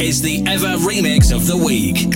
is the Ever Remix of the Week.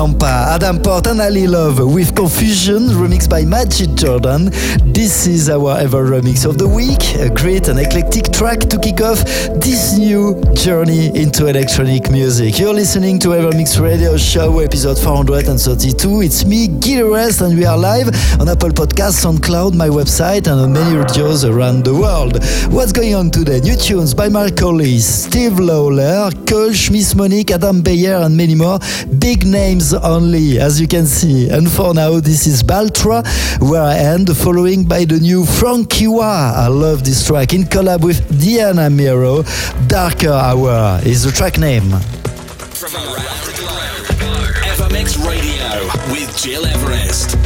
Me, Rampa, Adam Port and Ali Love with Confusion, remixed by Magic Jordan. This is our ever remix of the week, a great and eclectic track to kick off this new journey into electronic music. You're listening to Evermix Radio Show, episode 432. It's me, Gil Everest, and we are live on Apple Podcasts, SoundCloud, my website, and on many radios around the world. What's going on today? New tunes by Mark Collis, Steve Lawler, Kolsch, Miss Monique, Adam Beyer, and many more. Big names only, as you can see. And for now, this is Baltra, where I end, following by the new Frankie Wah. I love this track in collab with Diana Miro. Darker Hour is the track name. From around the globe, Evermix Radio with Gil Everest.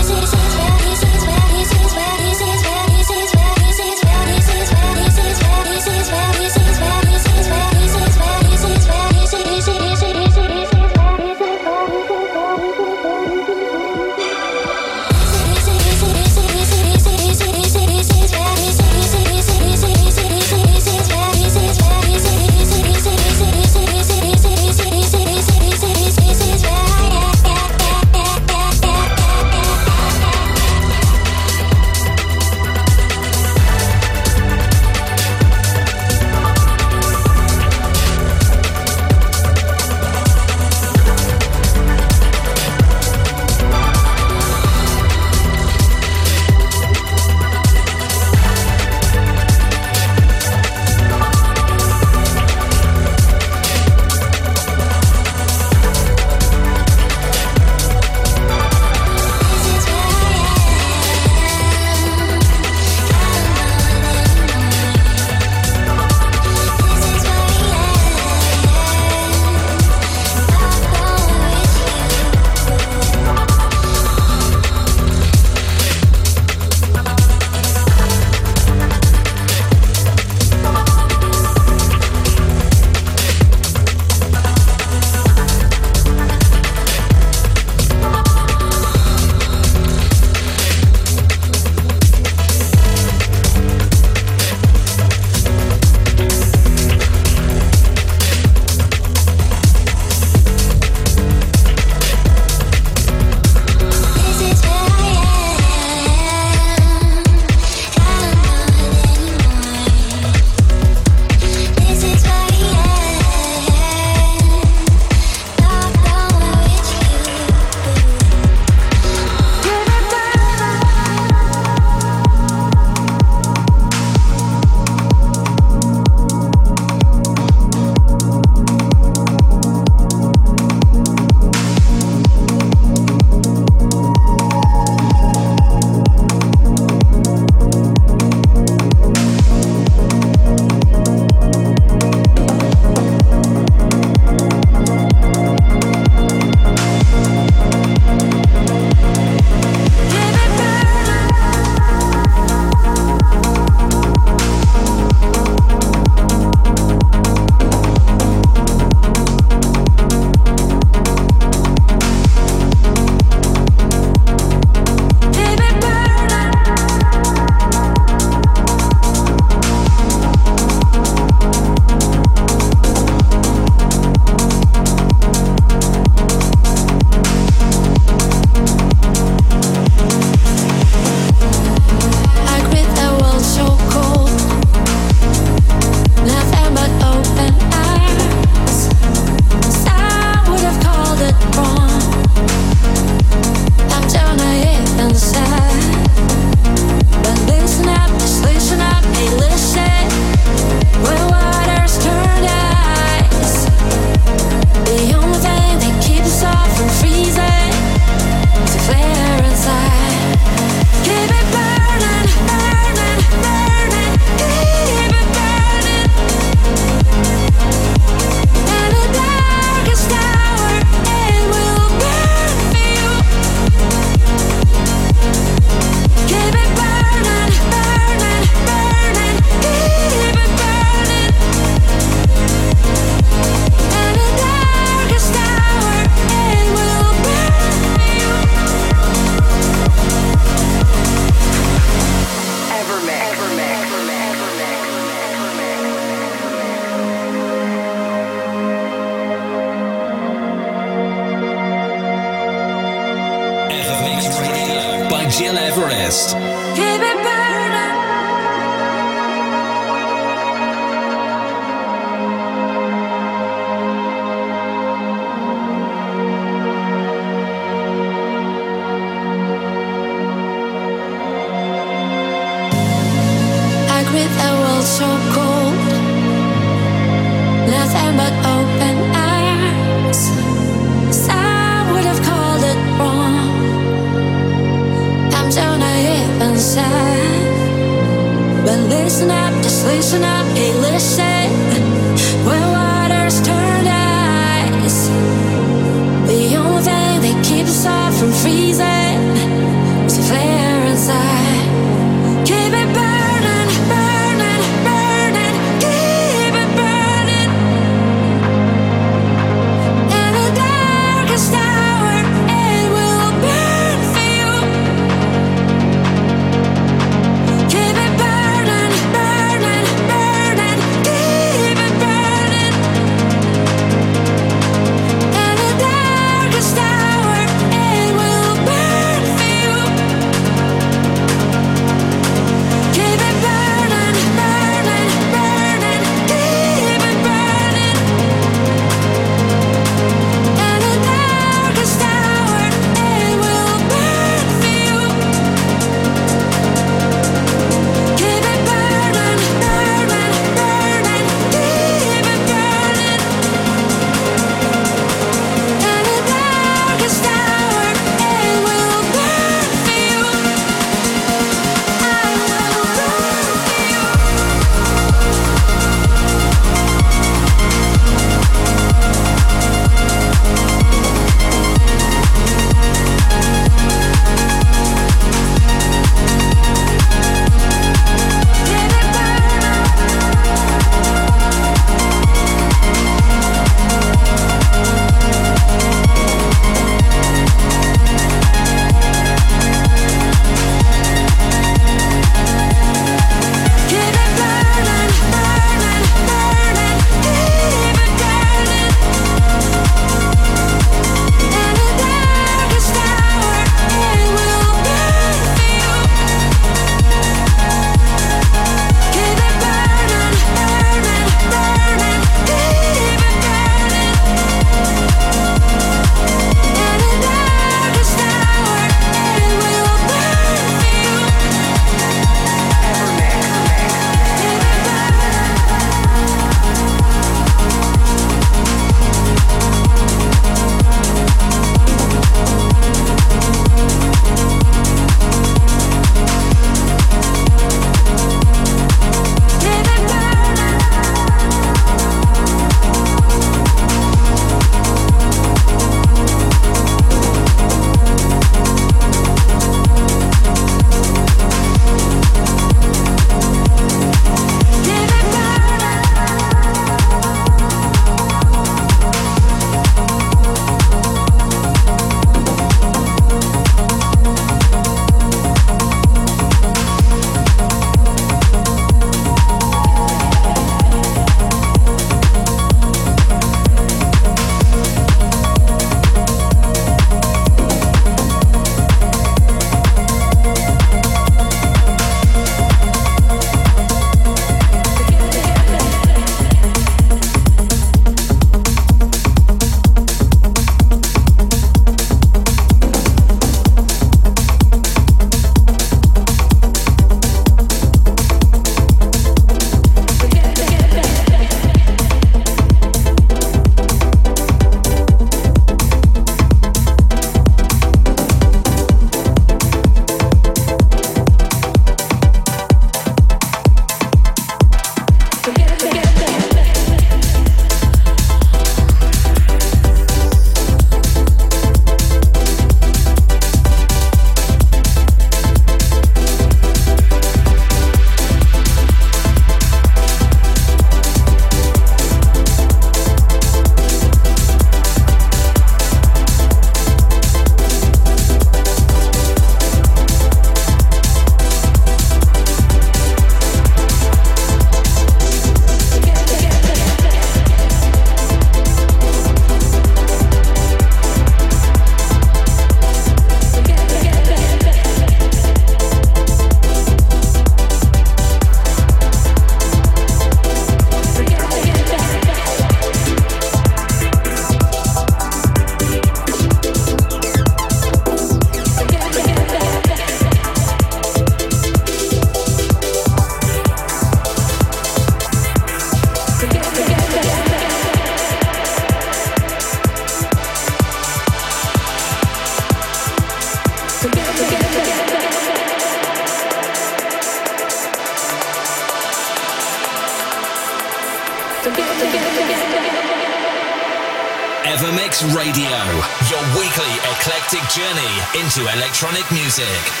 Electronic music.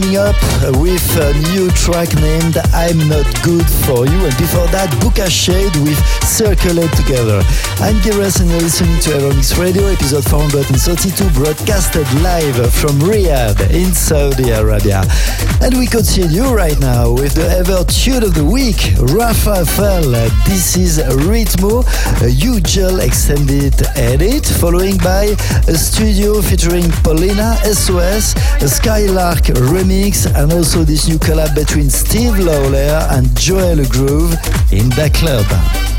Coming up with a new track named I'm Not Good For You. And before that, Booka Shade with Circle It Together. I'm Giras and you're listening to Evermix Radio, episode 432, broadcasted live from Riyadh in Saudi Arabia. And we continue right now with the ever tune of the week, Rafa Fel. This is Ritmo, a UGEL extended edit, following by a studio featuring Paulina SOS, a Skylark remix, and also this new collab between Steve Lawler and Joel Groove in the club.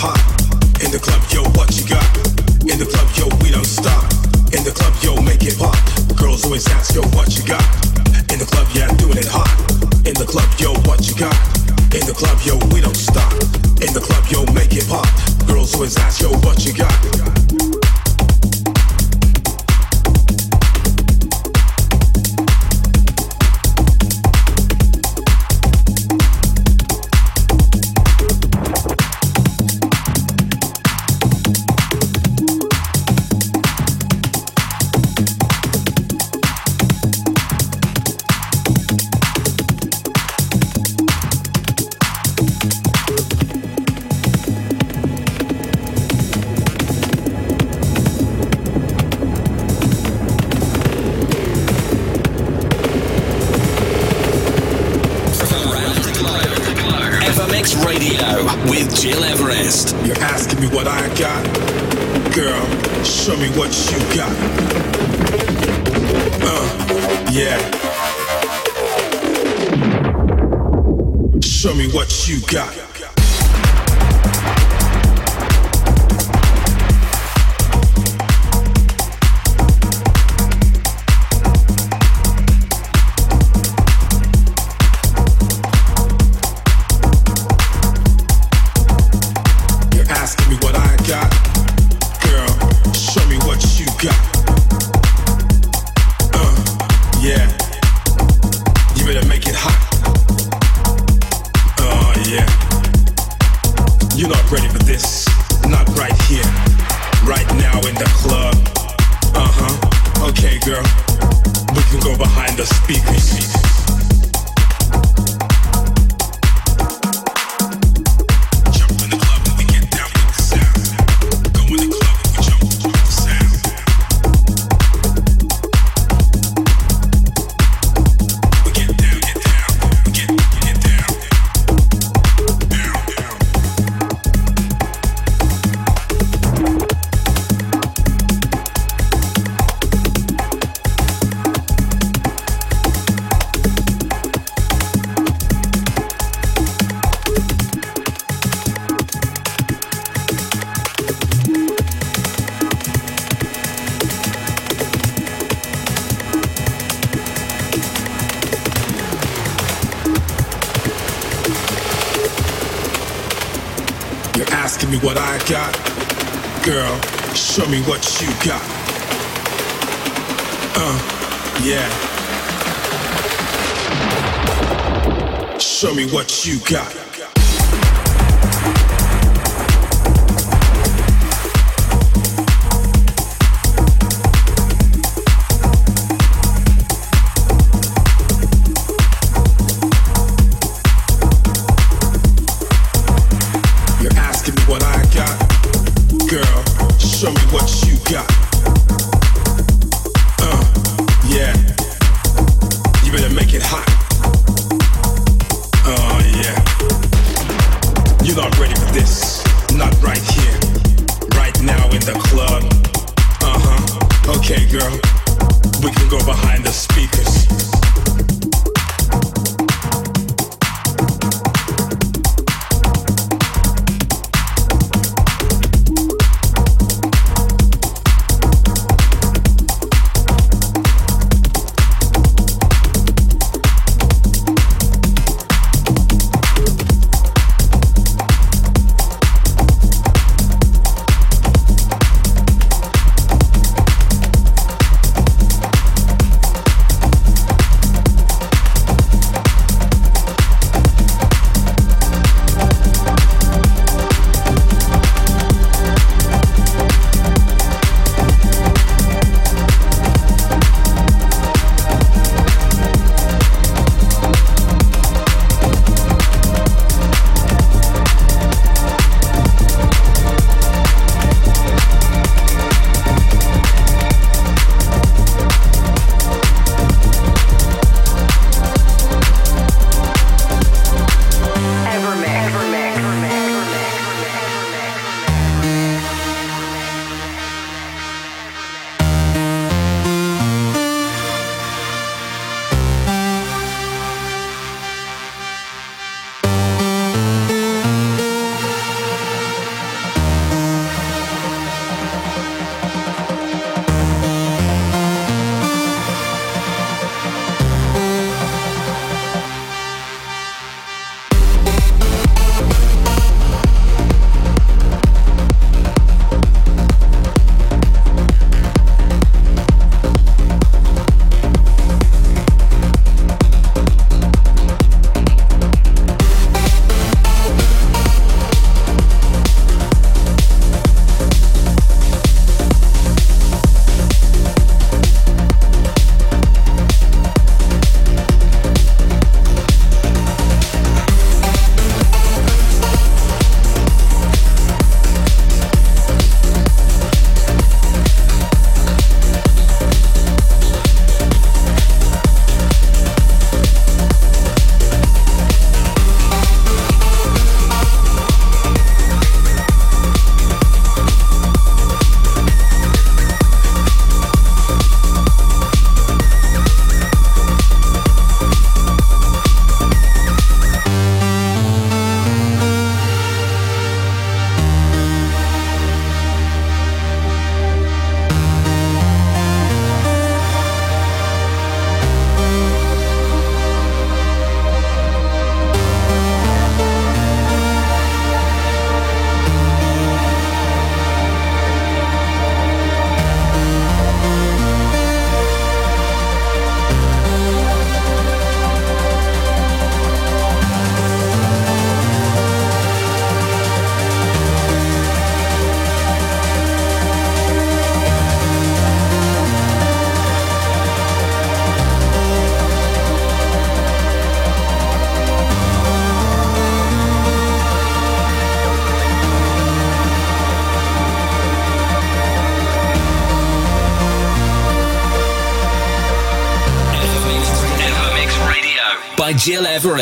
hot. In the club, yo, what you got? In the club, yo, we don't stop. In the club, yo, make it pop. Girls always ask, yo, what you got? In the club, yeah, doing it hot. In the club, yo, what you got? In the club, yo, we don't stop. In the club, yo, make it pop. Girls always ask, yo, what you got? got. Girl. We can go behind the speakers. You got.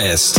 Gil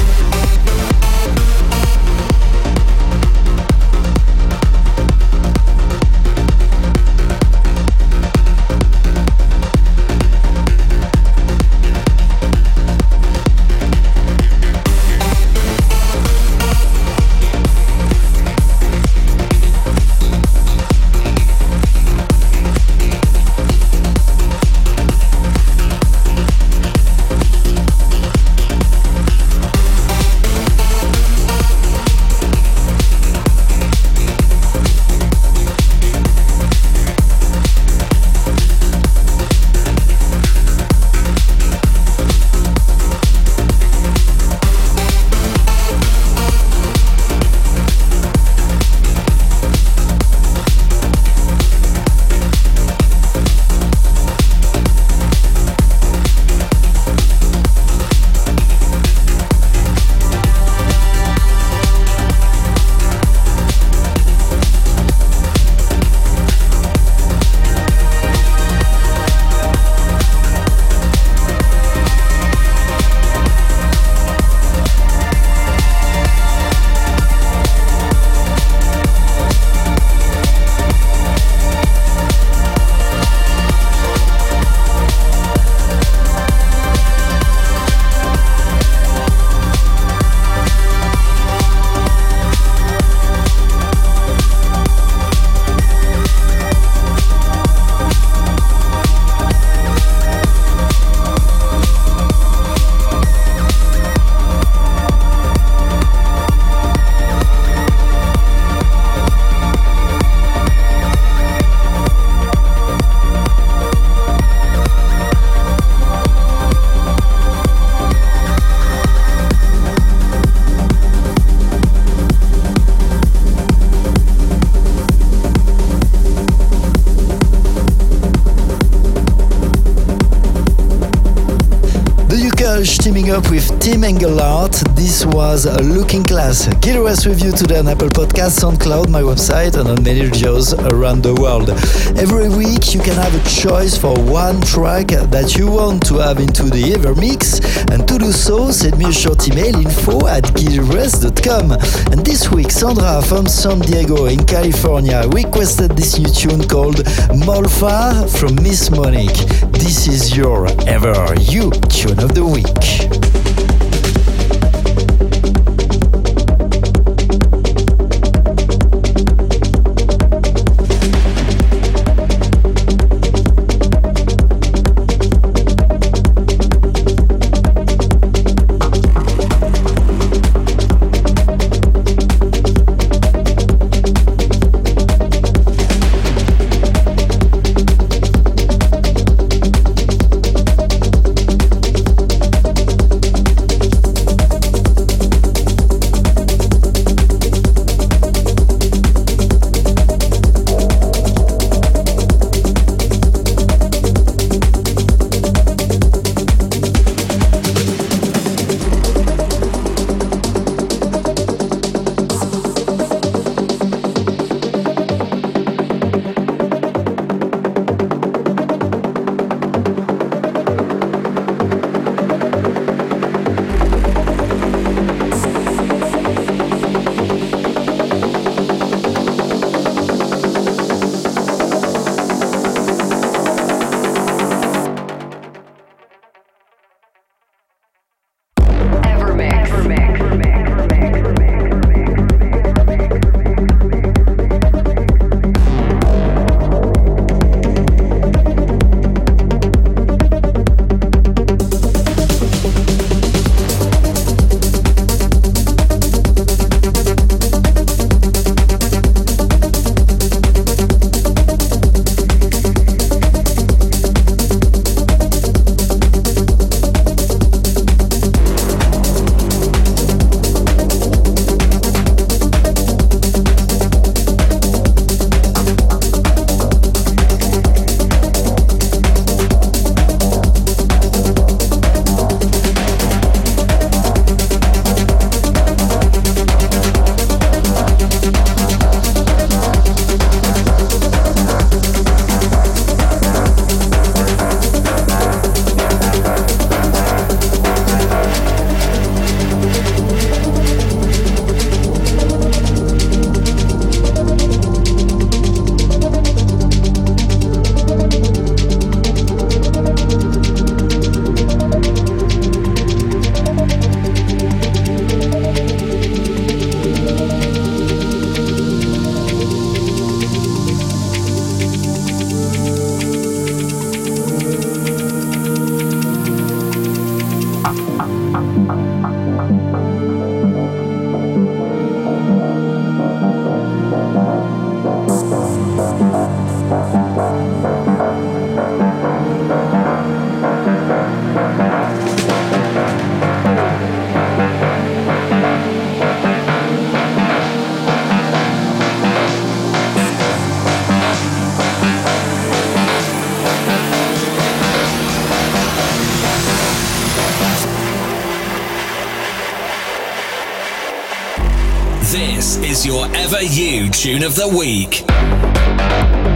up with Tim Engelhardt. This was a Looking Class. Gil Everest with you today on Apple Podcasts, SoundCloud, my website, and on many radios around the world. Every week you can have a choice for one track that you want to have into the Ever Mix. And to do so, send me a short email info at gileverest.com. And this week, Sandra from San Diego in California requested this new tune called Molfar from Miss Monique. This is your Ever You tune of the week. Ever You Tune of the Week.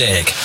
Music.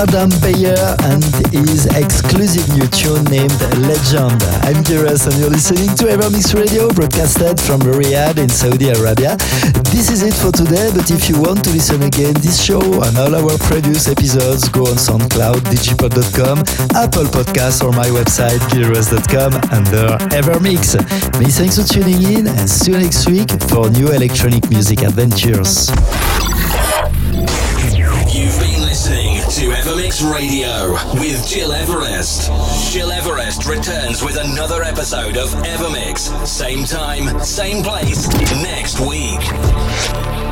Adam Beyer and his exclusive new tune named Legend. I'm Gil Everest and you're listening to Evermix Radio broadcasted from Riyadh in Saudi Arabia. This is it for today, but if you want to listen again this show and all our previous episodes, go on SoundCloud, digipod.com, Apple Podcasts or my website, gileverest.com under Evermix. Many thanks for tuning in and see you next week for new electronic music adventures. Evermix Radio with Gil Everest. Gil Everest returns with another episode of Evermix. Same time, same place, next week.